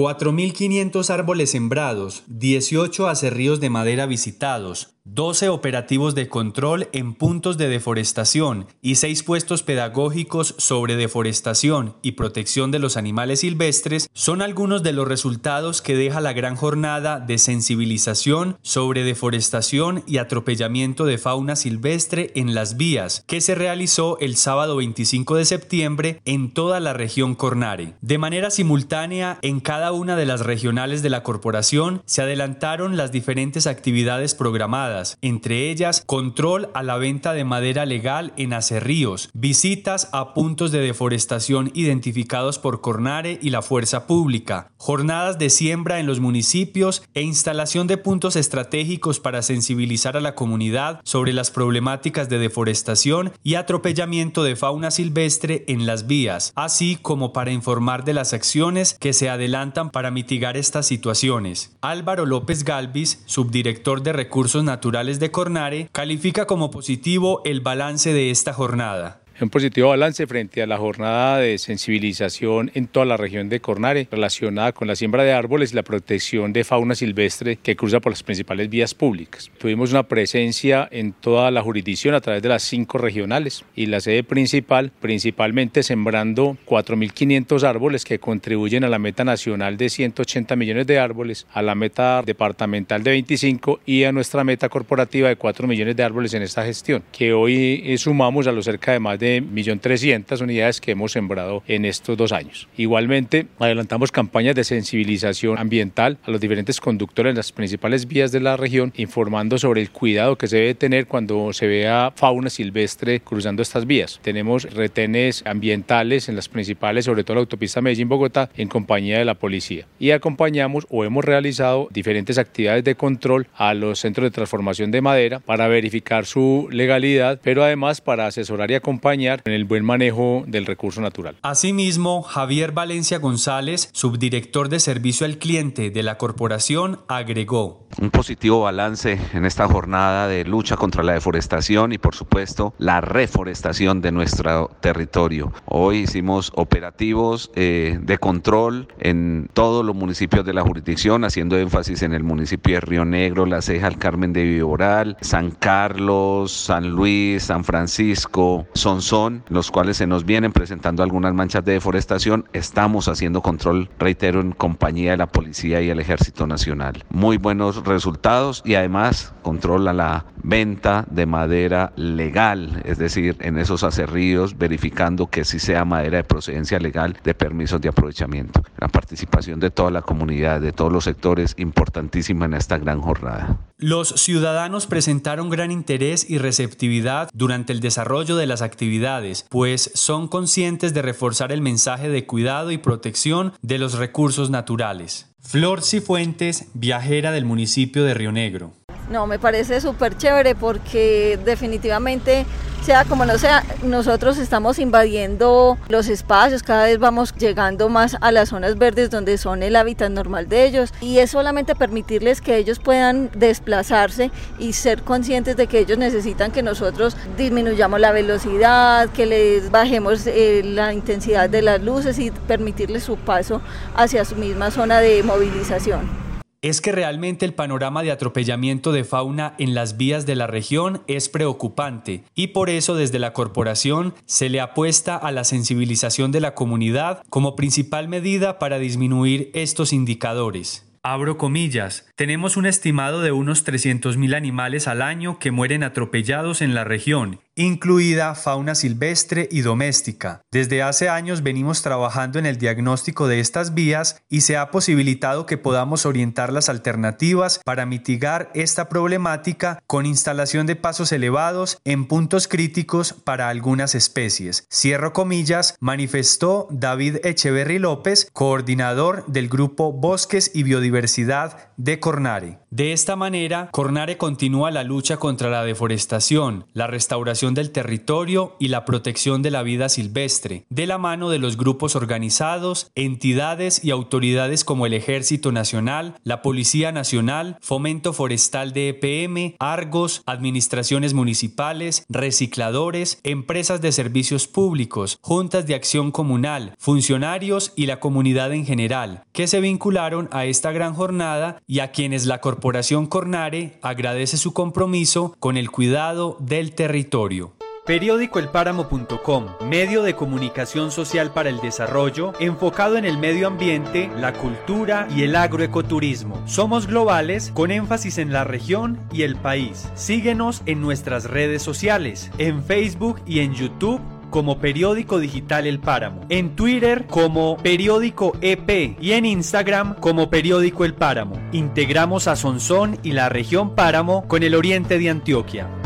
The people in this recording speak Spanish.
4.500 árboles sembrados, 18 acerríos de madera visitados, 12 operativos de control en puntos de deforestación y 6 puestos pedagógicos sobre deforestación y protección de los animales silvestres son algunos de los resultados que deja la gran jornada de sensibilización sobre deforestación y atropellamiento de fauna silvestre en las vías que se realizó el sábado 25 de septiembre en toda la región Cornare. De manera simultánea, en cada una de las regionales de la corporación se adelantaron las diferentes actividades programadas entre ellas control a la venta de madera legal en acerríos, visitas a puntos de deforestación identificados por Cornare y la Fuerza Pública, jornadas de siembra en los municipios e instalación de puntos estratégicos para sensibilizar a la comunidad sobre las problemáticas de deforestación y atropellamiento de fauna silvestre en las vías, así como para informar de las acciones que se adelantan para mitigar estas situaciones. Álvaro López Galvis, subdirector de Recursos Naturales de Cornare, califica como positivo el balance de esta jornada un positivo balance frente a la jornada de sensibilización en toda la región de Cornare relacionada con la siembra de árboles y la protección de fauna silvestre que cruza por las principales vías públicas. Tuvimos una presencia en toda la jurisdicción a través de las cinco regionales y la sede principal, principalmente sembrando 4.500 árboles que contribuyen a la meta nacional de 180 millones de árboles, a la meta departamental de 25 y a nuestra meta corporativa de 4 millones de árboles en esta gestión, que hoy sumamos a los cerca de más de 1.300.000 unidades que hemos sembrado en estos dos años. Igualmente, adelantamos campañas de sensibilización ambiental a los diferentes conductores en las principales vías de la región, informando sobre el cuidado que se debe tener cuando se vea fauna silvestre cruzando estas vías. Tenemos retenes ambientales en las principales, sobre todo la autopista Medellín-Bogotá, en compañía de la policía. Y acompañamos o hemos realizado diferentes actividades de control a los centros de transformación de madera para verificar su legalidad, pero además para asesorar y acompañar en el buen manejo del recurso natural. Asimismo, Javier Valencia González, subdirector de servicio al cliente de la corporación, agregó. Un positivo balance en esta jornada de lucha contra la deforestación y por supuesto la reforestación de nuestro territorio. Hoy hicimos operativos eh, de control en todos los municipios de la jurisdicción, haciendo énfasis en el municipio de Río Negro, La Ceja, el Carmen de Viboral, San Carlos, San Luis, San Francisco, Son son los cuales se nos vienen presentando algunas manchas de deforestación. Estamos haciendo control, reitero, en compañía de la Policía y el Ejército Nacional. Muy buenos resultados y además controla la venta de madera legal, es decir, en esos acerríos, verificando que sí sea madera de procedencia legal de permisos de aprovechamiento. La participación de toda la comunidad, de todos los sectores, importantísima en esta gran jornada. Los ciudadanos presentaron gran interés y receptividad durante el desarrollo de las actividades, pues son conscientes de reforzar el mensaje de cuidado y protección de los recursos naturales. Flor Cifuentes, viajera del municipio de Río Negro. No, me parece súper chévere porque definitivamente, sea como no sea, nosotros estamos invadiendo los espacios, cada vez vamos llegando más a las zonas verdes donde son el hábitat normal de ellos y es solamente permitirles que ellos puedan desplazarse y ser conscientes de que ellos necesitan que nosotros disminuyamos la velocidad, que les bajemos eh, la intensidad de las luces y permitirles su paso hacia su misma zona de movilización es que realmente el panorama de atropellamiento de fauna en las vías de la región es preocupante y por eso desde la corporación se le apuesta a la sensibilización de la comunidad como principal medida para disminuir estos indicadores. Abro comillas, tenemos un estimado de unos 300.000 animales al año que mueren atropellados en la región incluida fauna silvestre y doméstica. Desde hace años venimos trabajando en el diagnóstico de estas vías y se ha posibilitado que podamos orientar las alternativas para mitigar esta problemática con instalación de pasos elevados en puntos críticos para algunas especies. Cierro comillas, manifestó David Echeverry López, coordinador del grupo Bosques y Biodiversidad de Cornare. De esta manera, Cornare continúa la lucha contra la deforestación, la restauración del territorio y la protección de la vida silvestre, de la mano de los grupos organizados, entidades y autoridades como el Ejército Nacional, la Policía Nacional, Fomento Forestal de EPM, Argos, administraciones municipales, recicladores, empresas de servicios públicos, juntas de acción comunal, funcionarios y la comunidad en general, que se vincularon a esta gran jornada y a quienes la Corporación Cornare agradece su compromiso con el cuidado del territorio. Periódicoelpáramo.com, medio de comunicación social para el desarrollo, enfocado en el medio ambiente, la cultura y el agroecoturismo. Somos globales con énfasis en la región y el país. Síguenos en nuestras redes sociales, en Facebook y en YouTube como Periódico Digital El Páramo, en Twitter como Periódico EP y en Instagram como Periódico El Páramo. Integramos a Sonsón y la región Páramo con el oriente de Antioquia.